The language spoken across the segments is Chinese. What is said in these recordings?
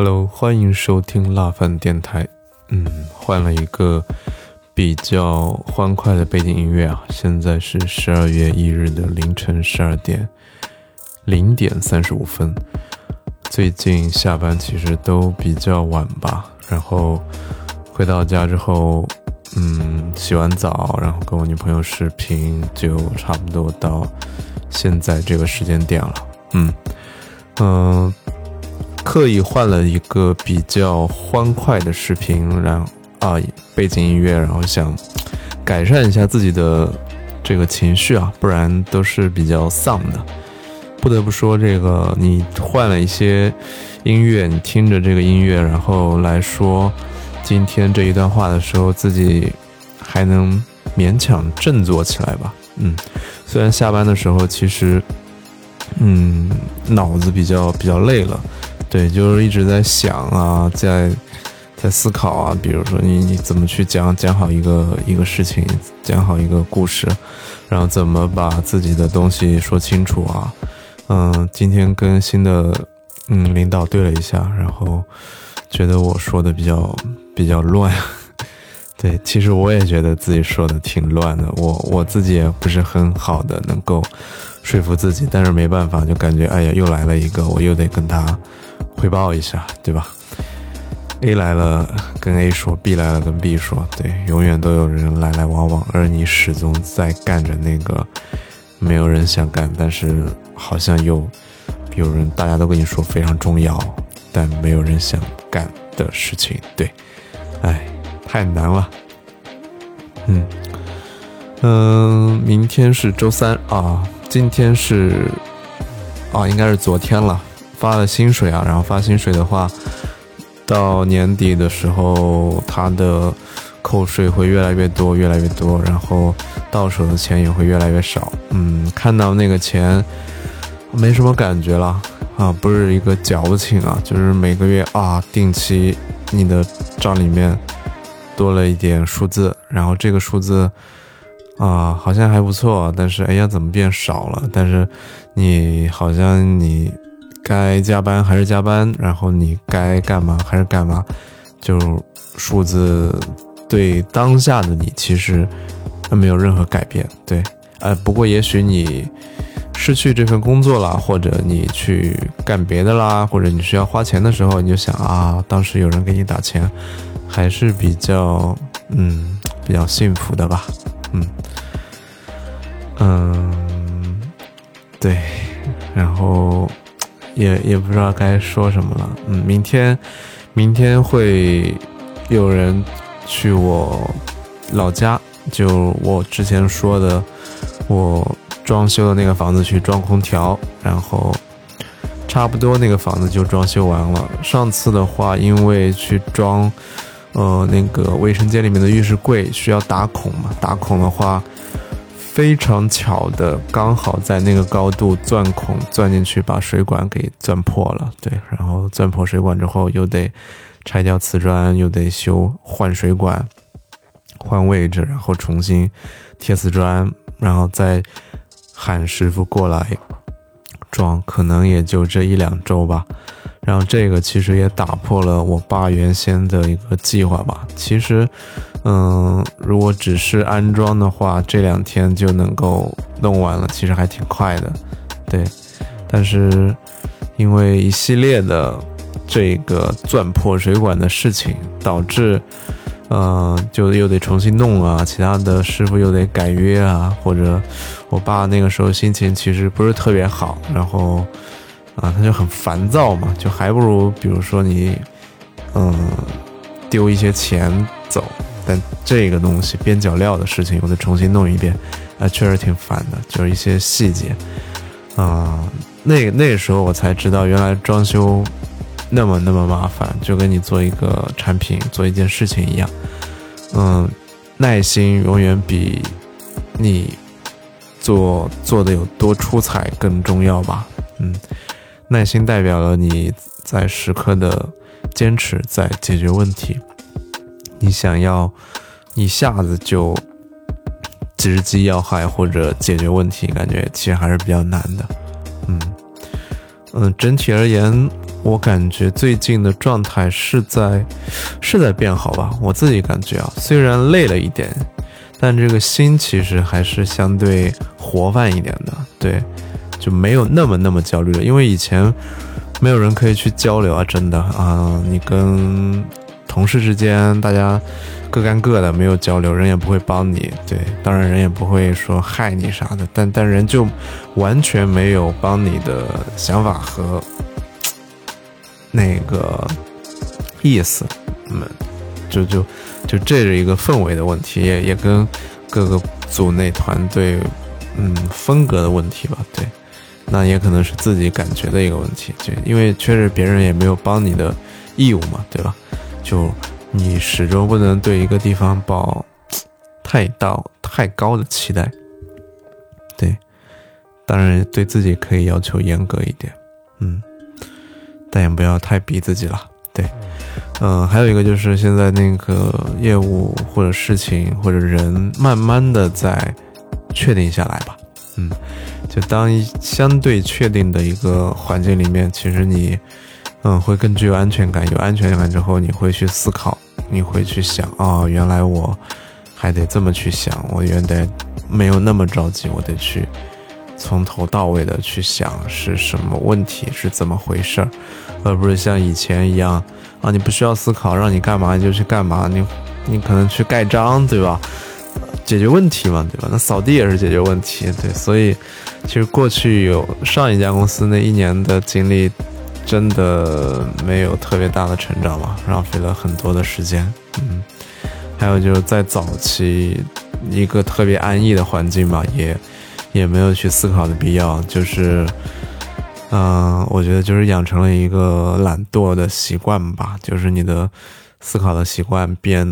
Hello，欢迎收听辣饭电台。嗯，换了一个比较欢快的背景音乐啊。现在是十二月一日的凌晨十二点零点三十五分。最近下班其实都比较晚吧，然后回到家之后，嗯，洗完澡，然后跟我女朋友视频，就差不多到现在这个时间点了。嗯，嗯。刻意换了一个比较欢快的视频，然后啊背景音乐，然后想改善一下自己的这个情绪啊，不然都是比较丧的。不得不说，这个你换了一些音乐，你听着这个音乐，然后来说今天这一段话的时候，自己还能勉强振作起来吧。嗯，虽然下班的时候其实嗯脑子比较比较累了。对，就是一直在想啊，在在思考啊，比如说你你怎么去讲讲好一个一个事情，讲好一个故事，然后怎么把自己的东西说清楚啊？嗯，今天跟新的嗯领导对了一下，然后觉得我说的比较比较乱。对，其实我也觉得自己说的挺乱的，我我自己也不是很好的能够说服自己，但是没办法，就感觉哎呀，又来了一个，我又得跟他。汇报一下，对吧？A 来了跟 A 说，B 来了跟 B 说，对，永远都有人来来往往，而你始终在干着那个没有人想干，但是好像又有人大家都跟你说非常重要，但没有人想干的事情。对，哎，太难了。嗯嗯，明天是周三啊，今天是啊，应该是昨天了。发了薪水啊，然后发薪水的话，到年底的时候，他的扣税会越来越多，越来越多，然后到手的钱也会越来越少。嗯，看到那个钱，没什么感觉了啊，不是一个矫情啊，就是每个月啊，定期你的账里面多了一点数字，然后这个数字啊，好像还不错，但是哎呀，怎么变少了？但是你好像你。该加班还是加班，然后你该干嘛还是干嘛，就数字对当下的你其实没有任何改变。对，呃，不过也许你失去这份工作了，或者你去干别的啦，或者你需要花钱的时候，你就想啊，当时有人给你打钱，还是比较嗯比较幸福的吧。嗯嗯，对，然后。也也不知道该说什么了，嗯，明天，明天会有人去我老家，就我之前说的，我装修的那个房子去装空调，然后差不多那个房子就装修完了。上次的话，因为去装，呃，那个卫生间里面的浴室柜需要打孔嘛，打孔的话。非常巧的，刚好在那个高度钻孔钻进去，把水管给钻破了。对，然后钻破水管之后，又得拆掉瓷砖，又得修换水管、换位置，然后重新贴瓷砖，然后再喊师傅过来装，可能也就这一两周吧。然后这个其实也打破了我爸原先的一个计划吧。其实。嗯，如果只是安装的话，这两天就能够弄完了，其实还挺快的，对。但是因为一系列的这个钻破水管的事情，导致，呃，就又得重新弄啊，其他的师傅又得改约啊，或者我爸那个时候心情其实不是特别好，然后啊，他就很烦躁嘛，就还不如比如说你，嗯，丢一些钱走。但这个东西边角料的事情，我得重新弄一遍，啊，确实挺烦的，就是一些细节，啊，那那时候我才知道，原来装修那么那么麻烦，就跟你做一个产品、做一件事情一样，嗯，耐心永远比你做做的有多出彩更重要吧，嗯，耐心代表了你在时刻的坚持，在解决问题。你想要一下子就直击要害或者解决问题，感觉其实还是比较难的。嗯嗯，整体而言，我感觉最近的状态是在是在变好吧。我自己感觉啊，虽然累了一点，但这个心其实还是相对活泛一点的。对，就没有那么那么焦虑了，因为以前没有人可以去交流啊，真的啊，你跟同事之间大家。各干各的，没有交流，人也不会帮你。对，当然人也不会说害你啥的，但但人就完全没有帮你的想法和那个意思。嗯，就就就这是一个氛围的问题，也也跟各个组内团队嗯风格的问题吧。对，那也可能是自己感觉的一个问题，就因为确实别人也没有帮你的义务嘛，对吧？就。你始终不能对一个地方抱太大、太高的期待，对，当然对自己可以要求严格一点，嗯，但也不要太逼自己了，对，嗯，还有一个就是现在那个业务或者事情或者人慢慢的在确定下来吧，嗯，就当相对确定的一个环境里面，其实你。嗯，会更具有安全感。有安全感之后，你会去思考，你会去想，哦，原来我还得这么去想，我原来没有那么着急，我得去从头到尾的去想是什么问题，是怎么回事儿，而不是像以前一样，啊，你不需要思考，让你干嘛你就去干嘛，你你可能去盖章，对吧？解决问题嘛，对吧？那扫地也是解决问题，对。所以，其实过去有上一家公司那一年的经历。真的没有特别大的成长吧，浪费了很多的时间。嗯，还有就是在早期一个特别安逸的环境吧，也也没有去思考的必要。就是，嗯，我觉得就是养成了一个懒惰的习惯吧，就是你的思考的习惯变，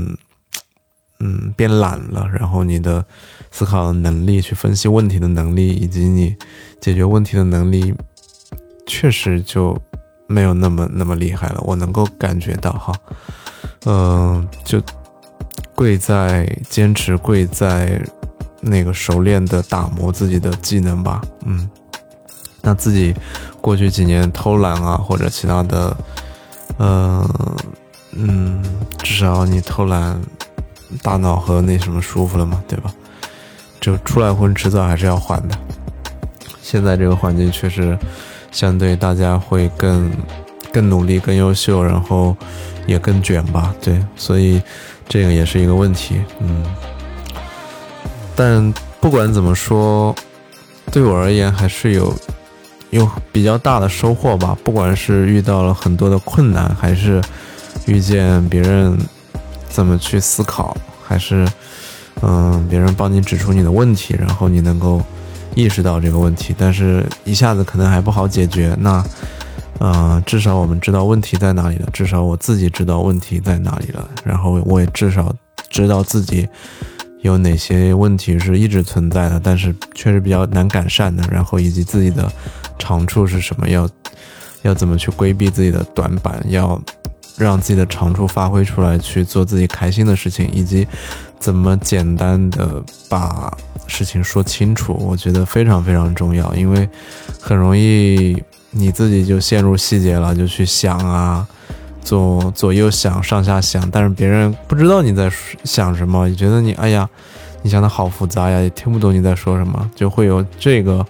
嗯，变懒了，然后你的思考的能力、去分析问题的能力以及你解决问题的能力，确实就。没有那么那么厉害了，我能够感觉到哈，嗯，就贵在坚持，贵在那个熟练的打磨自己的技能吧，嗯，那自己过去几年偷懒啊或者其他的，嗯嗯，至少你偷懒，大脑和那什么舒服了嘛，对吧？就出来混，迟早还是要还的。现在这个环境确实。相对大家会更更努力、更优秀，然后也更卷吧，对，所以这个也是一个问题，嗯。但不管怎么说，对我而言还是有有比较大的收获吧。不管是遇到了很多的困难，还是遇见别人怎么去思考，还是嗯别人帮你指出你的问题，然后你能够。意识到这个问题，但是一下子可能还不好解决。那，呃，至少我们知道问题在哪里了，至少我自己知道问题在哪里了。然后我也至少知道自己有哪些问题是一直存在的，但是确实比较难改善的。然后以及自己的长处是什么，要要怎么去规避自己的短板，要让自己的长处发挥出来，去做自己开心的事情，以及怎么简单的把。事情说清楚，我觉得非常非常重要，因为很容易你自己就陷入细节了，就去想啊，左左右想，上下想，但是别人不知道你在想什么，也觉得你哎呀，你想的好复杂呀，也听不懂你在说什么，就会有这个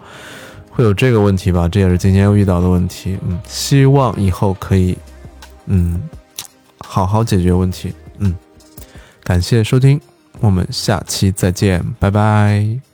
会有这个问题吧，这也是今天遇到的问题。嗯，希望以后可以嗯好好解决问题。嗯，感谢收听。我们下期再见，拜拜。